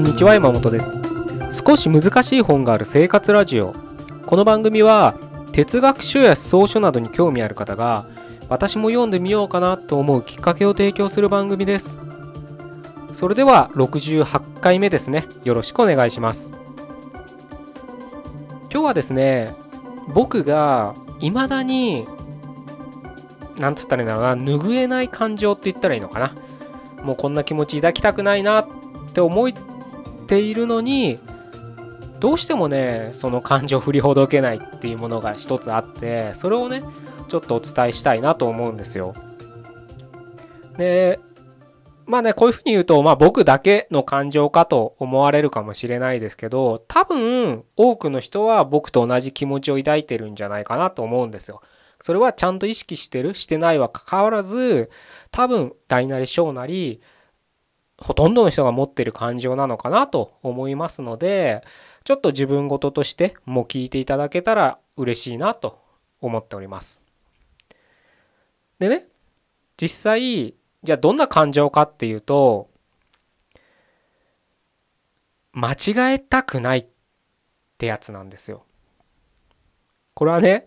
こんにちは山本です。少し難しい本がある生活ラジオ。この番組は哲学書や思想書などに興味ある方が私も読んでみようかなと思うきっかけを提供する番組です。それでは68回目ですね。よろしくお願いします。今日はですね僕が未だになんつったらいいんだろうな拭えない感情って言ったらいいのかな。もうこんな気持ち抱きたくないなって思ているのにどうしてもねその感情を振りほどけないっていうものが一つあってそれをねちょっとお伝えしたいなと思うんですよ。でまあねこういうふうに言うとまあ僕だけの感情かと思われるかもしれないですけど多分多くの人は僕と同じ気持ちを抱いてるんじゃないかなと思うんですよ。それはちゃんと意識してる？してないは関わらず多分大なり小なりほとんどの人が持ってる感情なのかなと思いますのでちょっと自分事としても聞いていただけたら嬉しいなと思っております。でね実際じゃあどんな感情かっていうと間違えたくないってやつなんですよ。これはね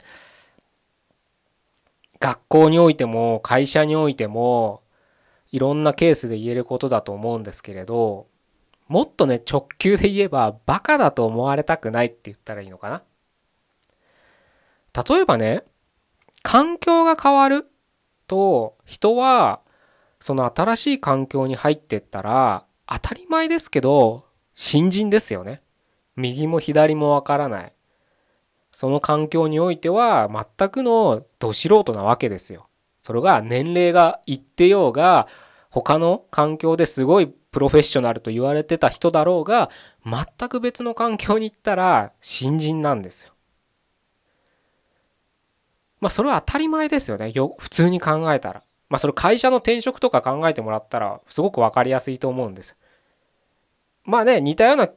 学校においても会社においてもいろんなケースで言えることだと思うんですけれどもっとね直球で言えばバカだと思われたくないって言ったらいいのかな？例えばね環境が変わると人はその新しい環境に入ってったら当たり前ですけど新人ですよね。右も左もわからない。その環境においては全くのど素人なわけですよ。それが年齢がいってようが他の環境ですごいプロフェッショナルと言われてた人だろうが全く別の環境に行ったら新人なんですよ。まあそれは当たり前ですよね。よ普通に考えたら。まあそれ会社の転職とか考えてもらったらすごく分かりやすいと思うんです。まあね似たような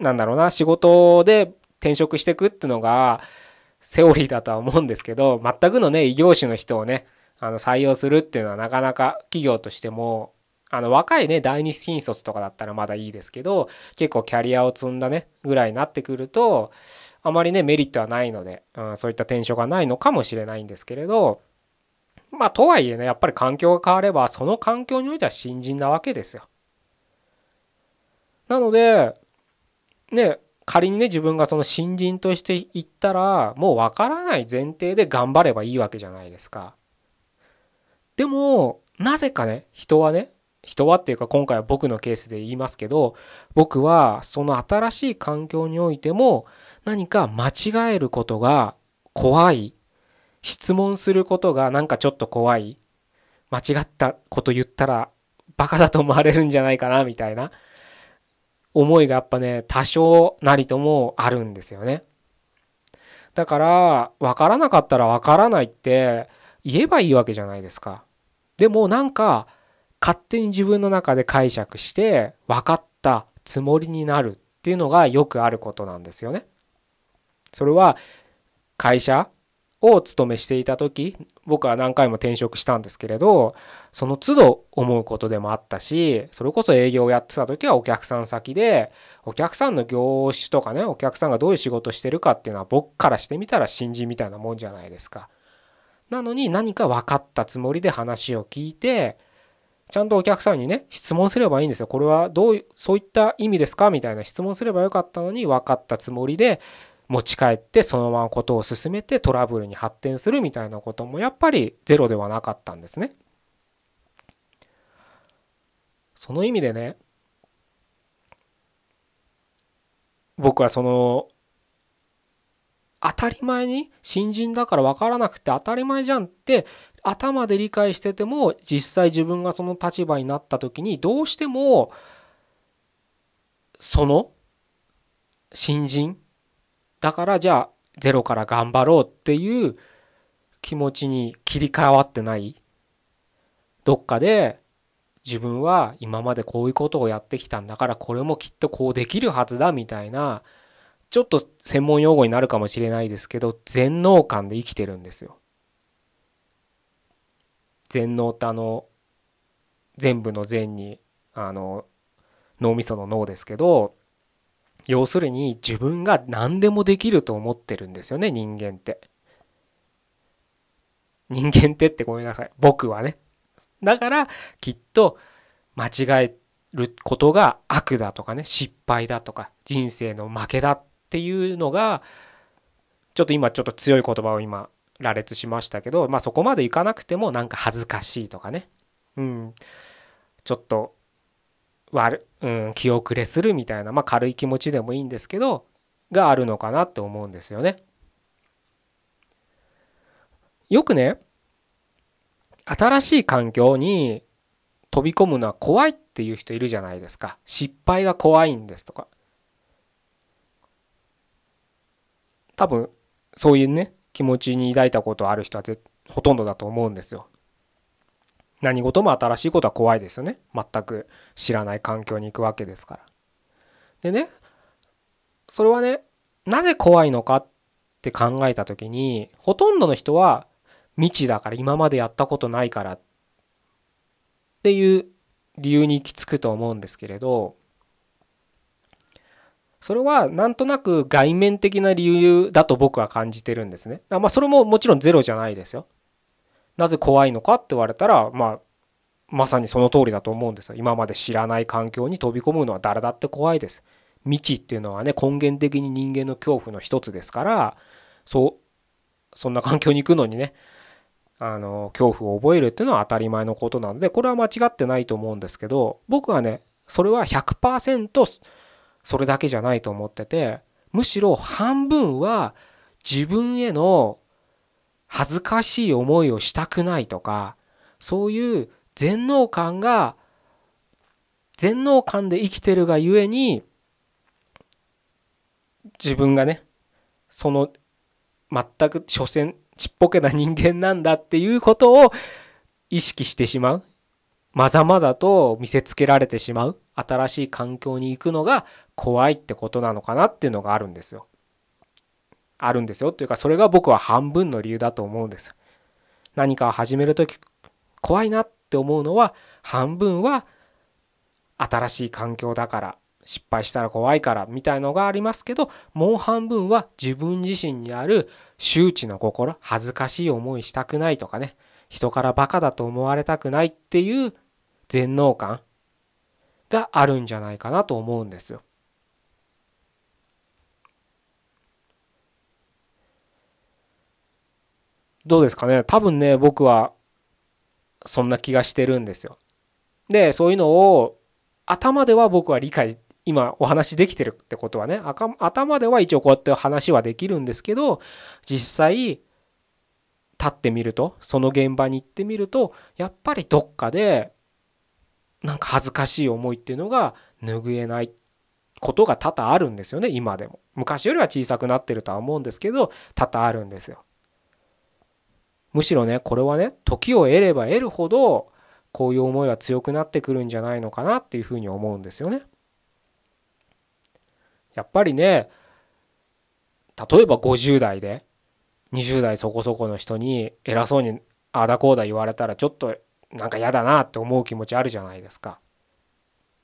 なんだろうな仕事で転職していくっていうのがセオリーだとは思うんですけど全くのね異業種の人をねあの採用するっていうのはなかなか企業としてもあの若いね第二新卒とかだったらまだいいですけど結構キャリアを積んだねぐらいになってくるとあまりねメリットはないので、うん、そういった転職がないのかもしれないんですけれどまあとはいえねやっぱり環境が変わればその環境においては新人なわけですよ。なのでね仮にね自分がその新人として行ったらもう分からない前提で頑張ればいいわけじゃないですか。でもなぜかね人はね人はっていうか今回は僕のケースで言いますけど僕はその新しい環境においても何か間違えることが怖い質問することがなんかちょっと怖い間違ったこと言ったらバカだと思われるんじゃないかなみたいな思いがやっぱね多少なりともあるんですよね。だから分からなかったら分からないって言えばいいわけじゃないですか。でもなんか勝手に自分の中で解釈して分かったつもりになるっていうのがよくあることなんですよね。それは会社を勤めしていた時僕は何回も転職したんですけれどその都度思うことでもあったしそれこそ営業をやってた時はお客さん先でお客さんの業種とかねお客さんがどういう仕事してるかっていうのは僕からしてみたら新人みたいなもんじゃないですか。なのに何か分かったつもりで話を聞いてちゃんとお客さんにね質問すればいいんですよ。これはどうそういった意味ですかみたいな質問すればよかったのに分かったつもりで持ち帰ってそのままことを進めてトラブルに発展するみたいなこともやっぱりゼロではなかったんですね。その意味でね僕はその当たり前に新人だから分からなくて当たり前じゃんって頭で理解してても実際自分がその立場になった時にどうしてもその新人だからじゃあゼロから頑張ろうっていう気持ちに切り替わってないどっかで自分は今までこういうことをやってきたんだからこれもきっとこうできるはずだみたいなちょっと専門用語になるかもしれないですけど全能感で生きてるんですよ。全能ってあの全部の全にあの脳みその脳ですけど要するに自分が何でもできると思ってるんですよね人間って。人間ってってごめんなさい僕はね。だからきっと間違えることが悪だとかね失敗だとか人生の負けだっていうのがちょっと今ちょっと強い言葉を今羅列しましたけどまあそこまでいかなくてもなんか恥ずかしいとかね。うん。ちょっと悪、うん、気遅れするみたいなまあ軽い気持ちでもいいんですけどがあるのかなって思うんですよね。よくね新しい環境に飛び込むのは怖いっていう人いるじゃないですか。失敗が怖いんですとか。多分そういうね気持ちに抱いたことある人はほとんどだと思うんですよ。何事も新しいことは怖いですよね。全く知らない環境に行くわけですから。でねそれはねなぜ怖いのかって考えた時にほとんどの人は未知だから今までやったことないからっていう理由に行き着くと思うんですけれどそれはなんとなく外面的な理由だと僕は感じてるんですね。まあそれももちろんゼロじゃないですよ。なぜ怖いのかって言われたらまあまさにその通りだと思うんですよ。今まで知らない環境に飛び込むのは誰だって怖いです。未知っていうのはね根源的に人間の恐怖の一つですからそうそんな環境に行くのにねあの恐怖を覚えるっていうのは当たり前のことなのでこれは間違ってないと思うんですけど僕はねそれは100%それだけじゃないと思っててむしろ半分は自分への恥ずかしい思いをしたくないとかそういう全能感が全能感で生きてるがゆえに自分がねその全く所詮ちっぽけな人間なんだっていうことを意識してしまう。まざまざと見せつけられてしまう。新しい環境に行くのが怖いってことなのかなっていうのがあるんですよ。あるんですよっていうかそれが僕は半分の理由だと思うんです。何かを始める時怖いなって思うのは半分は新しい環境だから失敗したら怖いからみたいのがありますけどもう半分は自分自身にある周知の心恥ずかしい思いしたくないとかね人からバカだと思われたくないっていう全能感があるんじゃないかなと思うんですよ。どうですかね。多分ね僕はそんな気がしてるんですよ。でそういうのを頭では僕は理解今お話できてるってことはね。頭では一応こうやって話はできるんですけど実際立ってみるとその現場に行ってみるとやっぱりどっかでなんか恥ずかしい思いっていうのが拭えないことが多々あるんですよね今でも。昔よりは小さくなってるとは思うんですけど多々あるんですよ。むしろねこれはね時を得れば得るほどこういう思いは強くなってくるんじゃないのかなっていうふうに思うんですよねやっぱりね例えば50代で20代そこそこの人に偉そうにああだこうだ言われたらちょっとなんか嫌だなって思う気持ちあるじゃないですか。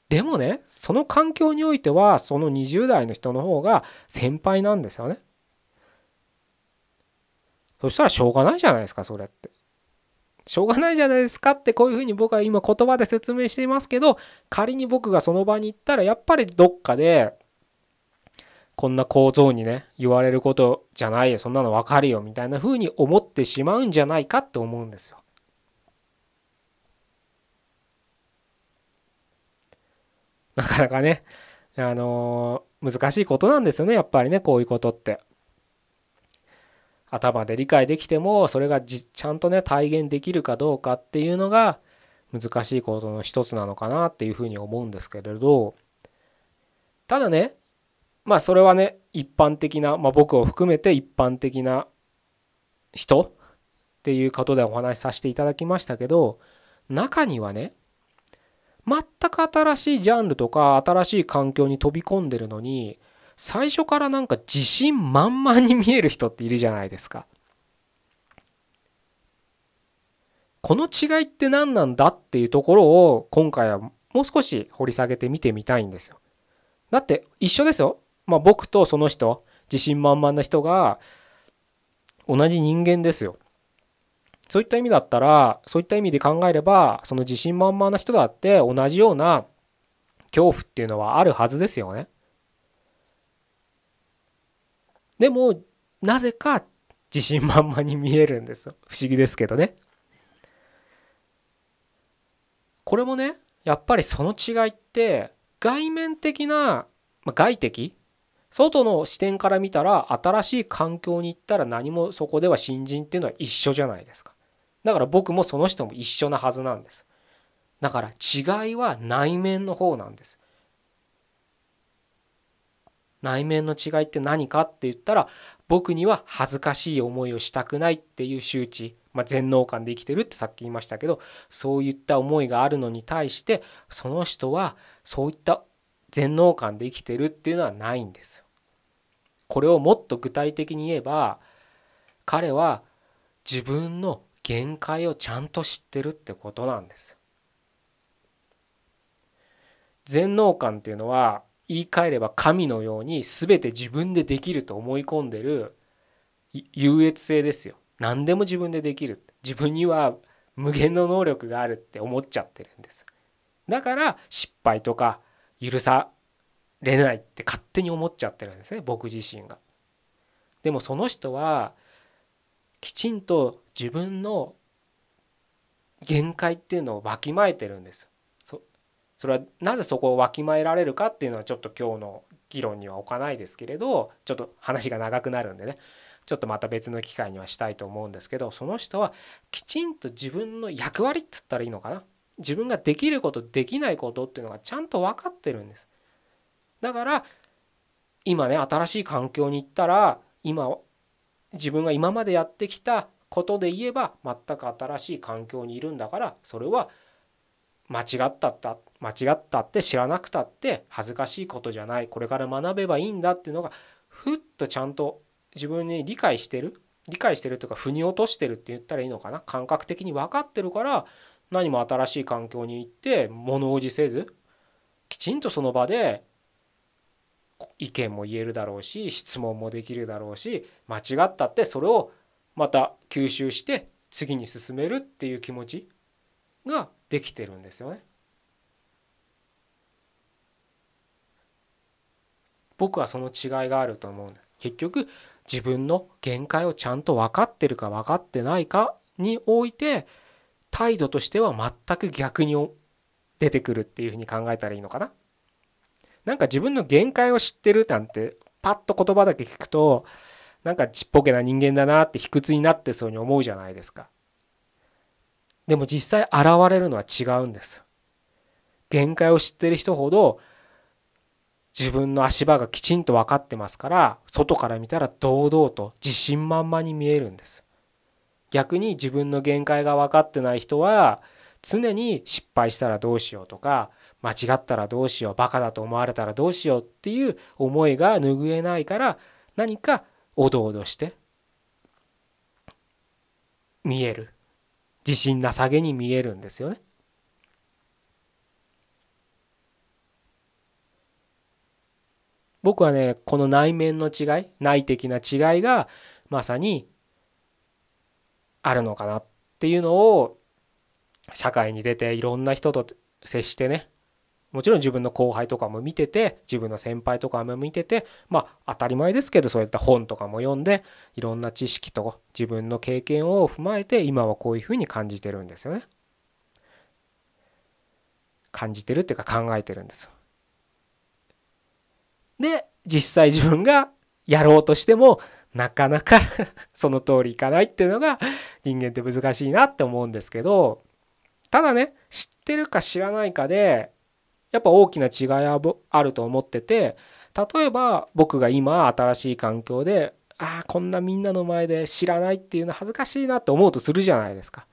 でもねその環境においてはその20代の人の方が先輩なんですよね。そしたらしょうがないじゃないですかそれって。しょうがないじゃないですかってこういうふうに僕は今言葉で説明していますけど仮に僕がその場に行ったらやっぱりどっかでこんな構造にね言われることじゃないよそんなの分かるよみたいな風に思ってしまうんじゃないかって思うんですよ。なかなかねあのー、難しいことなんですよねやっぱりねこういうことって。頭で理解できてもそれがちゃんとね体現できるかどうかっていうのが難しいことの一つなのかなっていうふうに思うんですけれど。ただねまあそれはね一般的な、まあ、僕を含めて一般的な人っていうことでお話しさせていただきましたけど中にはね全く新しいジャンルとか新しい環境に飛び込んでるのに最初からなんか自信満々に見える人っているじゃないですか。この違いって何なんだっていうところを今回はもう少し掘り下げて見てみたいんですよ。だって一緒ですよ。まあ僕とその人自信満々な人が同じ人間ですよ。そういった意味だったらそういった意味で考えればその自信満々な人だって同じような恐怖っていうのはあるはずですよね。でもなぜか自信満々に見えるんですよ。不思議ですけどね。これもねやっぱりその違いって外面的な、まあ、外的外の視点から見たら新しい環境に行ったら何もそこでは新人っていうのは一緒じゃないですか。だから僕もその人も一緒なはずなんです。だから違いは内面の方なんです。内面の違いって何かって言ったら僕には恥ずかしい思いをしたくないっていう周知、まあ、全能感で生きてるってさっき言いましたけどそういった思いがあるのに対してその人はそういった全能感で生きてるっていうのはないんですこれをもっと具体的に言えば彼は自分の限界をちゃんと知ってるってことなんです。全能感っていうのは言い換えれば神のように全て自分でできると思い込んでる優越性ですよ。何でも自分でできる。自分には無限の能力があるって思っちゃってるんです。だから失敗とか許されないって勝手に思っちゃってるんですね僕自身が。でもその人はきちんと自分の限界っていうのをわきまえてるんです。それはなぜそこをわきまえられるかっていうのはちょっと今日の議論には置かないですけれどちょっと話が長くなるんでねちょっとまた別の機会にはしたいと思うんですけどその人はきちんと自分の役割っつったらいいのかな自分ができることできないことっていうのがちゃんと分かってるんです。だから今ね新しい環境に行ったら今自分が今までやってきたことで言えば全く新しい環境にいるんだからそれは間違ったった間違ったって知らなくたって恥ずかしいことじゃないこれから学べばいいんだっていうのがふっとちゃんと自分に理解してる理解してるというか腑に落としてるって言ったらいいのかな感覚的に分かってるから何も新しい環境に行って物おじせずきちんとその場で意見も言えるだろうし質問もできるだろうし間違ったってそれをまた吸収して次に進めるっていう気持ちができてるんですよね。僕はその違いがあると思う。結局自分の限界をちゃんと分かってるか分かってないかにおいて態度としては全く逆に出てくるっていうふうに考えたらいいのかな。なんか自分の限界を知ってるなんてパッと言葉だけ聞くとなんかちっぽけな人間だなって卑屈になってそうに思うじゃないですか。でも実際現れるのは違うんです。限界を知ってる人ほど自分の足場がきちんと分かってますから外から見たら堂々と自信満々に見えるんです。逆に自分の限界が分かってない人は常に失敗したらどうしようとか間違ったらどうしようバカだと思われたらどうしようっていう思いが拭えないから何かおどおどして見える自信なさげに見えるんですよね。僕はねこの内面の違い内的な違いがまさにあるのかなっていうのを社会に出ていろんな人と接してねもちろん自分の後輩とかも見てて自分の先輩とかも見ててまあ当たり前ですけどそういった本とかも読んでいろんな知識と自分の経験を踏まえて今はこういうふうに感じてるんですよね。感じてるっていうか考えてるんですよ。で実際自分がやろうとしてもなかなか その通りいかないっていうのが人間って難しいなって思うんですけどただね知ってるか知らないかでやっぱ大きな違いはあると思ってて例えば僕が今新しい環境でああこんなみんなの前で知らないっていうの恥ずかしいなって思うとするじゃないですか。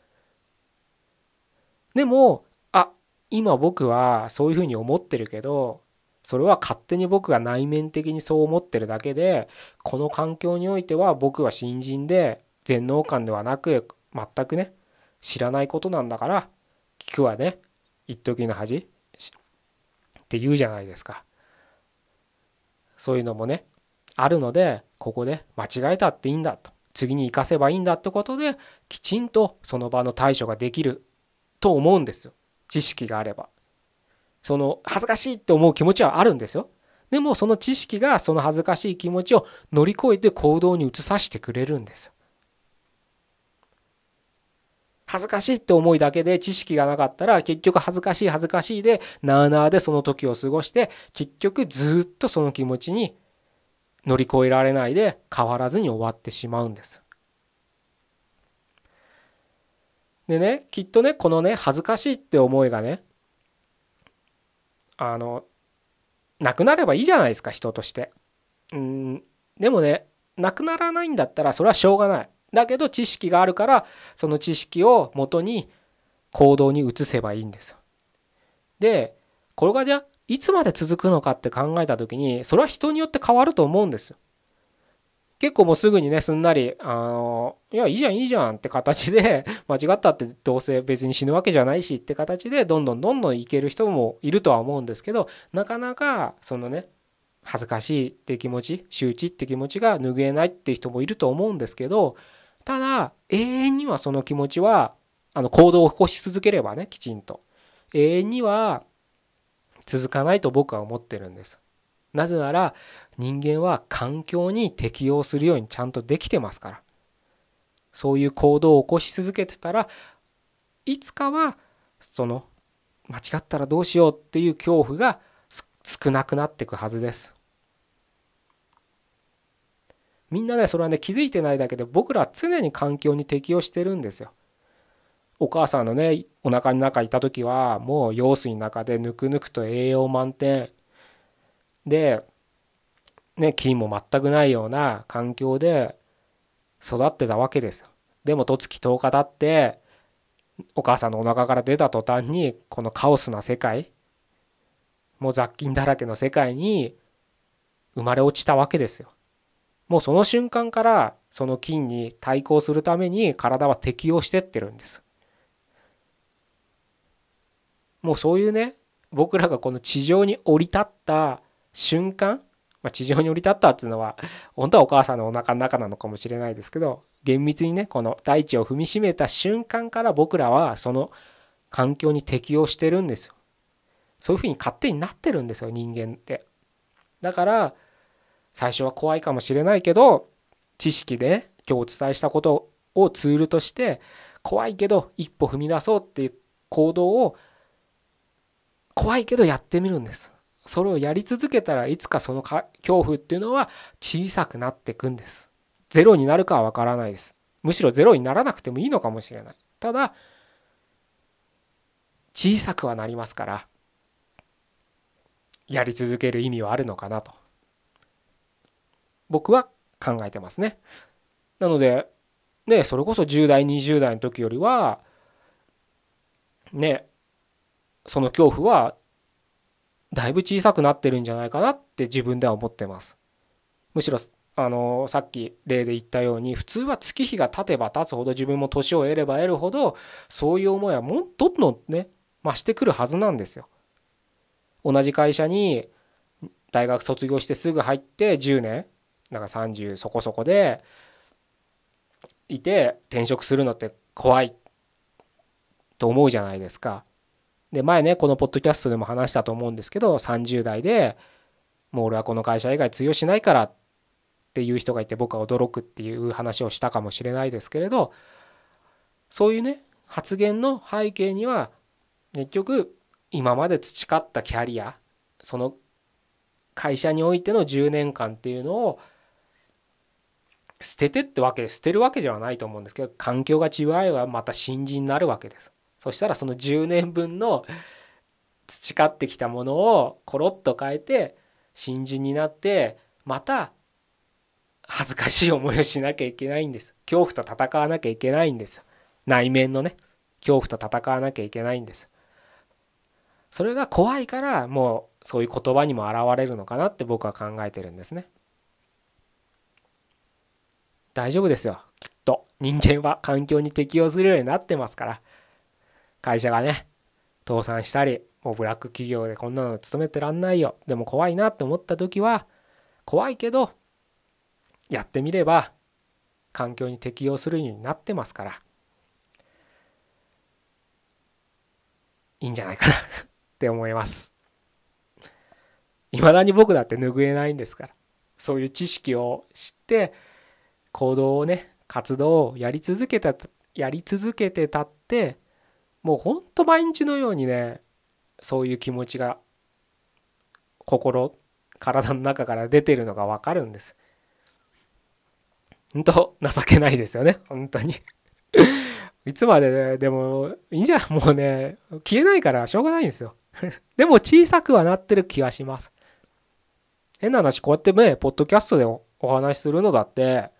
でもあ今僕はそういうふうに思ってるけどそれは勝手に僕が内面的にそう思ってるだけでこの環境においては僕は新人で全能感ではなく全くね知らないことなんだから聞くはね一時の恥って言うじゃないですか。そういうのもねあるのでここで間違えたっていいんだと。次に生かせばいいんだってことできちんとその場の対処ができると思うんですよ。知識があれば。その恥ずかしいって思う気持ちはあるんですよでもその知識がその恥ずかしい気持ちを乗り越えて行動に移させてくれるんです恥ずかしいって思いだけで知識がなかったら結局恥ずかしい恥ずかしいでなあなあでその時を過ごして結局ずっとその気持ちに乗り越えられないで変わらずに終わってしまうんです。でねきっとねこのね恥ずかしいって思いがねあのなくなればいいじゃないですか人として。うんでもねなくならないんだったらそれはしょうがない。だけど知識があるからその知識をもとに行動に移せばいいんですよ。でこれがじゃあいつまで続くのかって考えた時にそれは人によって変わると思うんですよ。結構もうすぐにねすんなり「あのいやいいじゃんいいじゃん」って形で 間違ったってどうせ別に死ぬわけじゃないしって形でどんどんどんどんいける人もいるとは思うんですけどなかなかそのね恥ずかしいって気持ち周知って気持ちが拭えないって人もいると思うんですけどただ永遠にはその気持ちはあの行動を起こし続ければねきちんと永遠には続かないと僕は思ってるんです。なぜなら人間は環境に適応するようにちゃんとできてますからそういう行動を起こし続けてたらいつかはその間違ったらどうしようっていう恐怖が少なくなっていくはずです。みんなねそれはね気づいてないだけで僕らは常に環境に適応してるんですよ。お母さんのねお腹の中いた時はもう羊水の中でぬくぬくと栄養満点でね菌も全くないような環境で育ってたわけですよ。でも十月10日経ってお母さんのお腹から出た途端にこのカオスな世界もう雑菌だらけの世界に生まれ落ちたわけですよ。もうその瞬間からその菌に対抗するために体は適応してってるんです。もうそういうね僕らがこの地上に降り立った瞬間、まあ、地上に降り立ったっていうのは 本当はお母さんのお腹の中なのかもしれないですけど厳密にねこの大地を踏みしめた瞬間から僕らはその環境に適応してるんですよ。そういうふうに勝手になってるんですよ人間って。だから最初は怖いかもしれないけど知識で今日お伝えしたことをツールとして怖いけど一歩踏み出そうっていう行動を怖いけどやってみるんです。それをやり続けたらいつかその恐怖っていうのは小さくなっていくんです。ゼロになるかはわからないです。むしろゼロにならなくてもいいのかもしれない。ただ小さくはなりますからやり続ける意味はあるのかなと僕は考えてますね。なのでねそれこそ10代20代の時よりはねその恐怖はだいぶ小さくなってるんじゃないかなって自分では思ってます。むしろあのさっき例で言ったように普通は月日が経てば経つほど自分も年を得れば得るほどそういう思いはもっとどんどんね増してくるはずなんですよ。同じ会社に大学卒業してすぐ入って10年なんか30そこそこでいて転職するのって怖いと思うじゃないですか。で前ねこのポッドキャストでも話したと思うんですけど30代でもう俺はこの会社以外通用しないからっていう人がいて僕は驚くっていう話をしたかもしれないですけれどそういうね発言の背景には結局今まで培ったキャリアその会社においての10年間っていうのを捨ててってわけ捨てるわけではないと思うんですけど環境が違えばまた新人になるわけです。そしたらその10年分の培ってきたものをコロッと変えて新人になってまた恥ずかしい思いをしなきゃいけないんです。恐怖と戦わなきゃいけないんです。内面のね恐怖と戦わなきゃいけないんです。それが怖いからもうそういう言葉にも現れるのかなって僕は考えてるんですね。大丈夫ですよ。きっと。人間は環境に適応するようになってますから。会社がね倒産したりもうブラック企業でこんなの勤めてらんないよ。でも怖いなって思った時は怖いけどやってみれば環境に適応するようになってますから。いいんじゃないかな。って思います。いまだに僕だって拭えないんですから。そういう知識を知って行動をね活動をやり続けたやり続けてたってもうほんと毎日のようにねそういう気持ちが心体の中から出てるのが分かるんです。本当情けないですよね本当に。いつまで、ね、でもいいんじゃんもうね消えないからしょうがないんですよ。でも小さくはなってる気がします。変な話こうやってねポッドキャストでお話しするのだって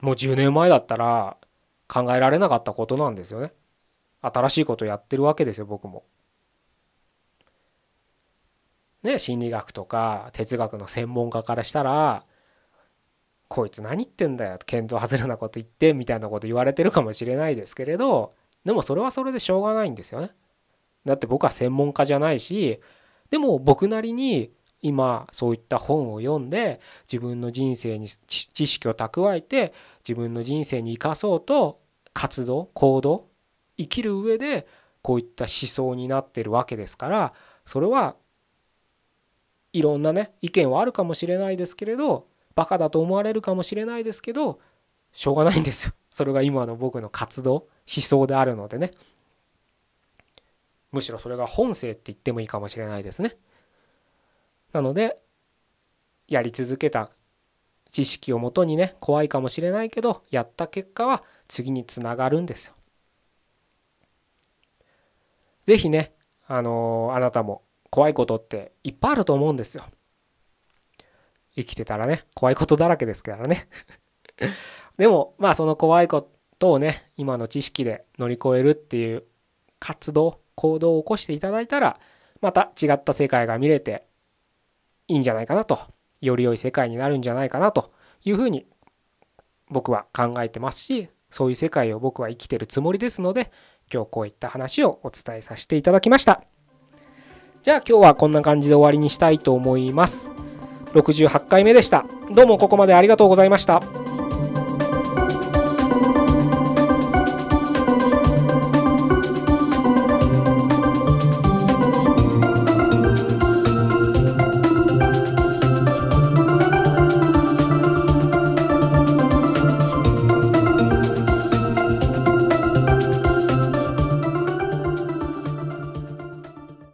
もう10年前だったら考えられなかったことなんですよね新しいことやってるわけですよ僕も。ね心理学とか哲学の専門家からしたらこいつ何言ってんだよ見当外れなこと言ってみたいなこと言われてるかもしれないですけれどでもそれはそれでしょうがないんですよね。だって僕は専門家じゃないしでも僕なりに今そういった本を読んで自分の人生に知識を蓄えて自分の人生に生かそうと活動行動生きる上でこういった思想になってるわけですからそれはいろんなね意見はあるかもしれないですけれどバカだと思われるかもしれないですけどしょうがないんですよ。それが今の僕の活動思想であるのでね。むしろそれが本性って言ってもいいかもしれないですね。なのでやり続けた知識をもとにね怖いかもしれないけどやった結果は次につながるんですよ是非ね、あのー、あなたも怖いことっていっぱいあると思うんですよ。生きてたらね、怖いことだらけですからね。でも、まあその怖いことをね、今の知識で乗り越えるっていう活動、行動を起こしていただいたら、また違った世界が見れていいんじゃないかなと、より良い世界になるんじゃないかなというふうに僕は考えてますし、そういう世界を僕は生きてるつもりですので、今日こういった話をお伝えさせていただきました。じゃあ今日はこんな感じで終わりにしたいと思います。68回目でした。どうもここまでありがとうございました。